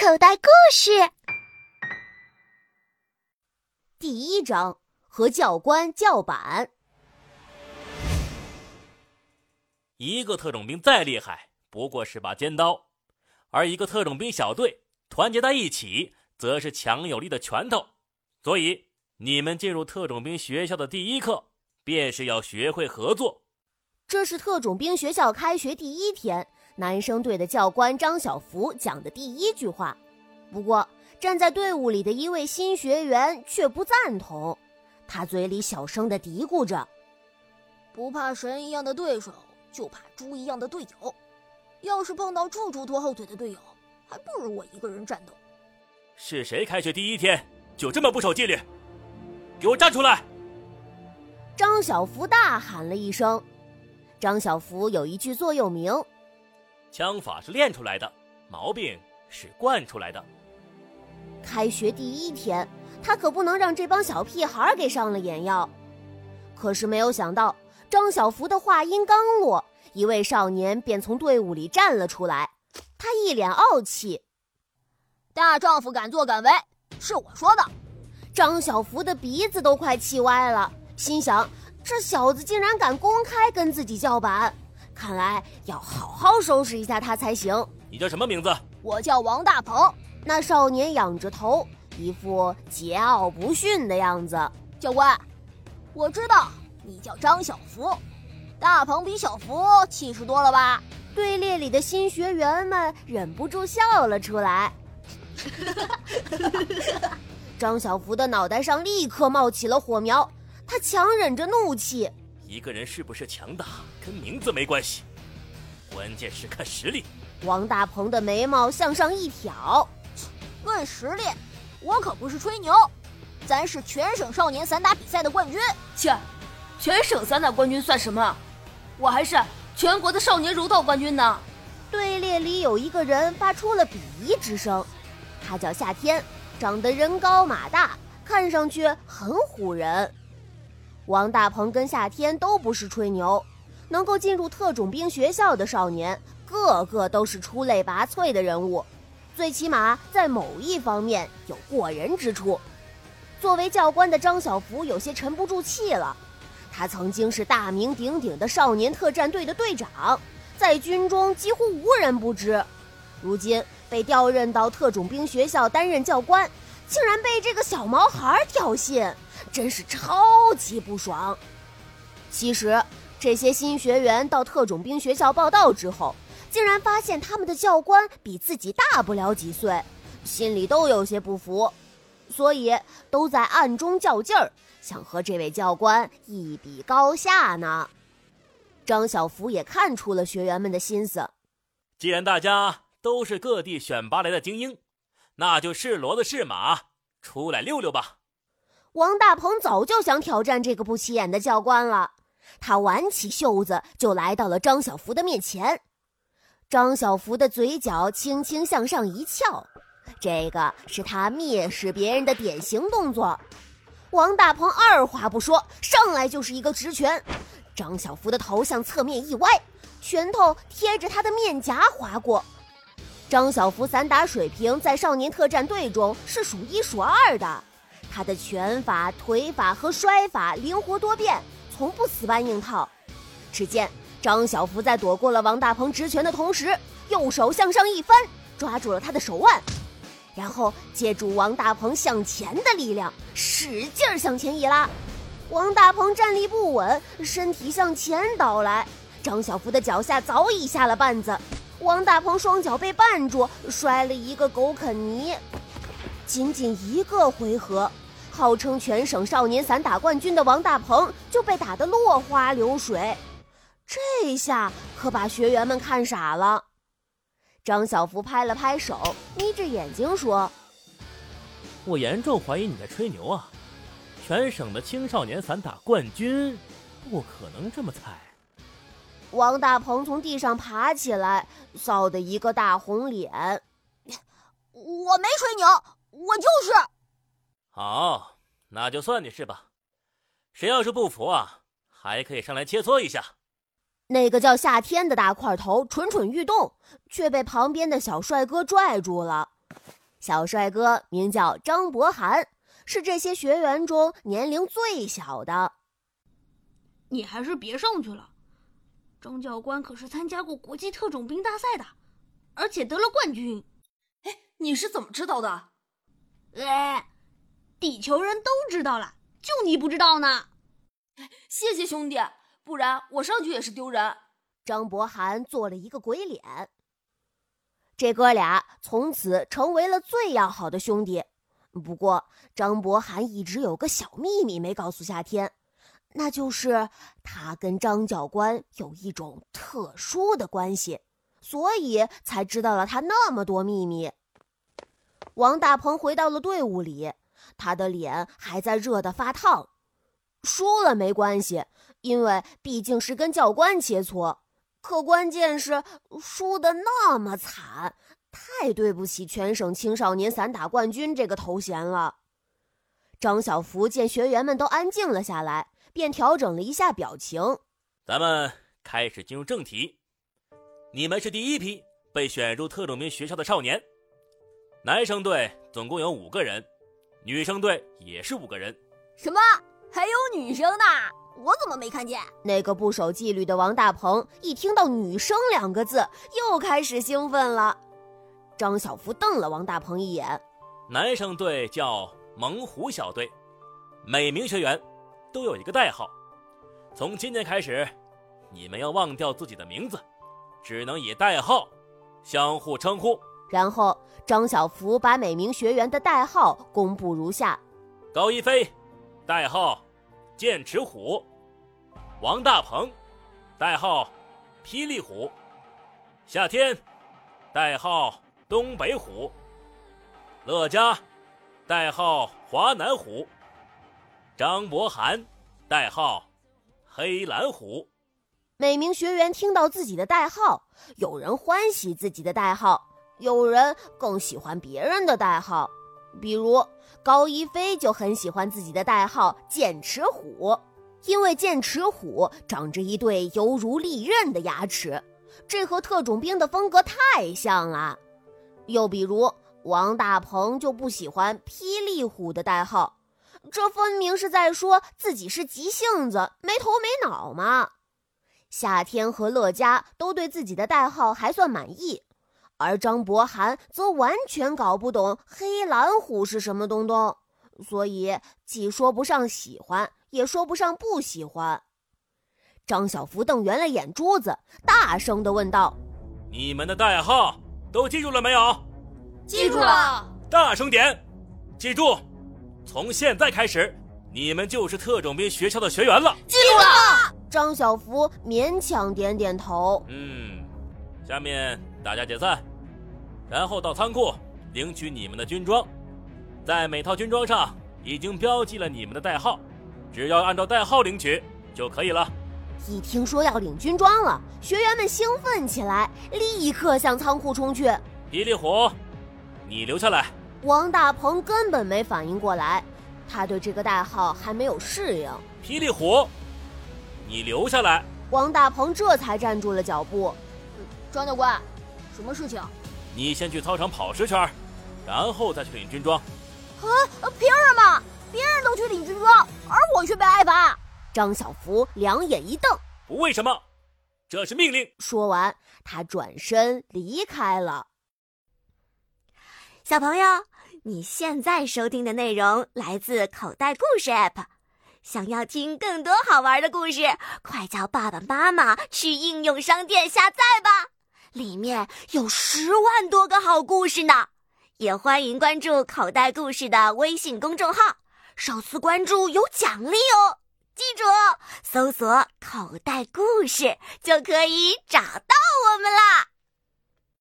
口袋故事第一章：和教官叫板。一个特种兵再厉害，不过是把尖刀；而一个特种兵小队团结在一起，则是强有力的拳头。所以，你们进入特种兵学校的第一课，便是要学会合作。这是特种兵学校开学第一天。男生队的教官张小福讲的第一句话，不过站在队伍里的一位新学员却不赞同，他嘴里小声的嘀咕着：“不怕神一样的对手，就怕猪一样的队友。要是碰到处处拖后腿的队友，还不如我一个人战斗。”是谁开学第一天就这么不守纪律？给我站出来！张小福大喊了一声。张小福有一句座右铭。枪法是练出来的，毛病是惯出来的。开学第一天，他可不能让这帮小屁孩给上了眼药。可是没有想到，张小福的话音刚落，一位少年便从队伍里站了出来。他一脸傲气：“大丈夫敢作敢为，是我说的。”张小福的鼻子都快气歪了，心想：这小子竟然敢公开跟自己叫板！看来要好好收拾一下他才行。你叫什么名字？我叫王大鹏。那少年仰着头，一副桀骜不驯的样子。教官，我知道你叫张小福，大鹏比小福气势多了吧？队列里的新学员们忍不住笑了出来。张小福的脑袋上立刻冒起了火苗，他强忍着怒气。一个人是不是强大，跟名字没关系，关键是看实力。王大鹏的眉毛向上一挑，论实力，我可不是吹牛，咱是全省少年散打比赛的冠军。切，全省散打冠军算什么？我还是全国的少年柔道冠军呢。队列里有一个人发出了鄙夷之声，他叫夏天，长得人高马大，看上去很唬人。王大鹏跟夏天都不是吹牛，能够进入特种兵学校的少年，个个都是出类拔萃的人物，最起码在某一方面有过人之处。作为教官的张小福有些沉不住气了，他曾经是大名鼎鼎的少年特战队的队长，在军中几乎无人不知，如今被调任到特种兵学校担任教官，竟然被这个小毛孩挑衅。真是超级不爽！其实，这些新学员到特种兵学校报道之后，竟然发现他们的教官比自己大不了几岁，心里都有些不服，所以都在暗中较劲儿，想和这位教官一比高下呢。张小福也看出了学员们的心思，既然大家都是各地选拔来的精英，那就是骡子是马，出来溜溜吧。王大鹏早就想挑战这个不起眼的教官了，他挽起袖子就来到了张小福的面前。张小福的嘴角轻轻向上一翘，这个是他蔑视别人的典型动作。王大鹏二话不说，上来就是一个直拳。张小福的头向侧面一歪，拳头贴着他的面颊划过。张小福散打水平在少年特战队中是数一数二的。他的拳法、腿法和摔法灵活多变，从不死搬硬套。只见张小福在躲过了王大鹏直拳的同时，右手向上一翻，抓住了他的手腕，然后借助王大鹏向前的力量，使劲向前一拉。王大鹏站立不稳，身体向前倒来，张小福的脚下早已下了绊子，王大鹏双脚被绊住，摔了一个狗啃泥。仅仅一个回合，号称全省少年散打冠军的王大鹏就被打得落花流水，这下可把学员们看傻了。张小福拍了拍手，眯着眼睛说：“我严重怀疑你在吹牛啊！全省的青少年散打冠军，不可能这么菜。”王大鹏从地上爬起来，臊得一个大红脸：“我没吹牛。”我就是，好，那就算你是吧。谁要是不服啊，还可以上来切磋一下。那个叫夏天的大块头蠢蠢欲动，却被旁边的小帅哥拽住了。小帅哥名叫张博涵，是这些学员中年龄最小的。你还是别上去了，张教官可是参加过国际特种兵大赛的，而且得了冠军。哎，你是怎么知道的？哎，地球人都知道了，就你不知道呢。谢谢兄弟，不然我上去也是丢人。张博涵做了一个鬼脸。这哥俩从此成为了最要好的兄弟。不过，张博涵一直有个小秘密没告诉夏天。那就是他跟张教官有一种特殊的关系，所以才知道了他那么多秘密。王大鹏回到了队伍里，他的脸还在热得发烫。输了没关系，因为毕竟是跟教官切磋。可关键是输的那么惨，太对不起全省青少年散打冠军这个头衔了。张小福见学员们都安静了下来。便调整了一下表情。咱们开始进入正题。你们是第一批被选入特种兵学校的少年。男生队总共有五个人，女生队也是五个人。什么？还有女生呢？我怎么没看见？那个不守纪律的王大鹏一听到“女生”两个字，又开始兴奋了。张小福瞪了王大鹏一眼。男生队叫猛虎小队，每名学员。都有一个代号，从今天开始，你们要忘掉自己的名字，只能以代号相互称呼。然后张小福把每名学员的代号公布如下：高一飞，代号剑齿虎；王大鹏，代号霹雳虎；夏天，代号东北虎；乐嘉，代号华南虎。张博涵，代号黑蓝虎。每名学员听到自己的代号，有人欢喜自己的代号，有人更喜欢别人的代号。比如高一飞就很喜欢自己的代号剑齿虎，因为剑齿虎长着一对犹如利刃的牙齿，这和特种兵的风格太像了。又比如王大鹏就不喜欢霹雳虎的代号。这分明是在说自己是急性子、没头没脑嘛！夏天和乐嘉都对自己的代号还算满意，而张博涵则完全搞不懂黑蓝虎是什么东东，所以既说不上喜欢，也说不上不喜欢。张小福瞪圆了眼珠子，大声地问道：“你们的代号都记住了没有？”“记住了。”“大声点，记住。”从现在开始，你们就是特种兵学校的学员了。记住了。张小福勉强点点头。嗯，下面大家解散，然后到仓库领取你们的军装，在每套军装上已经标记了你们的代号，只要按照代号领取就可以了。一听说要领军装了，学员们兴奋起来，立刻向仓库冲去。霹雳虎，你留下来。王大鹏根本没反应过来，他对这个代号还没有适应。霹雳虎，你留下来。王大鹏这才站住了脚步。庄教官，什么事情？你先去操场跑十圈，然后再去领军装。啊，凭什么？别人都去领军装，而我却被挨罚？张小福两眼一瞪。不为什么，这是命令。说完，他转身离开了。小朋友，你现在收听的内容来自口袋故事 App。想要听更多好玩的故事，快叫爸爸妈妈去应用商店下载吧，里面有十万多个好故事呢。也欢迎关注口袋故事的微信公众号，首次关注有奖励哦。记住，搜索“口袋故事”就可以找到我们啦。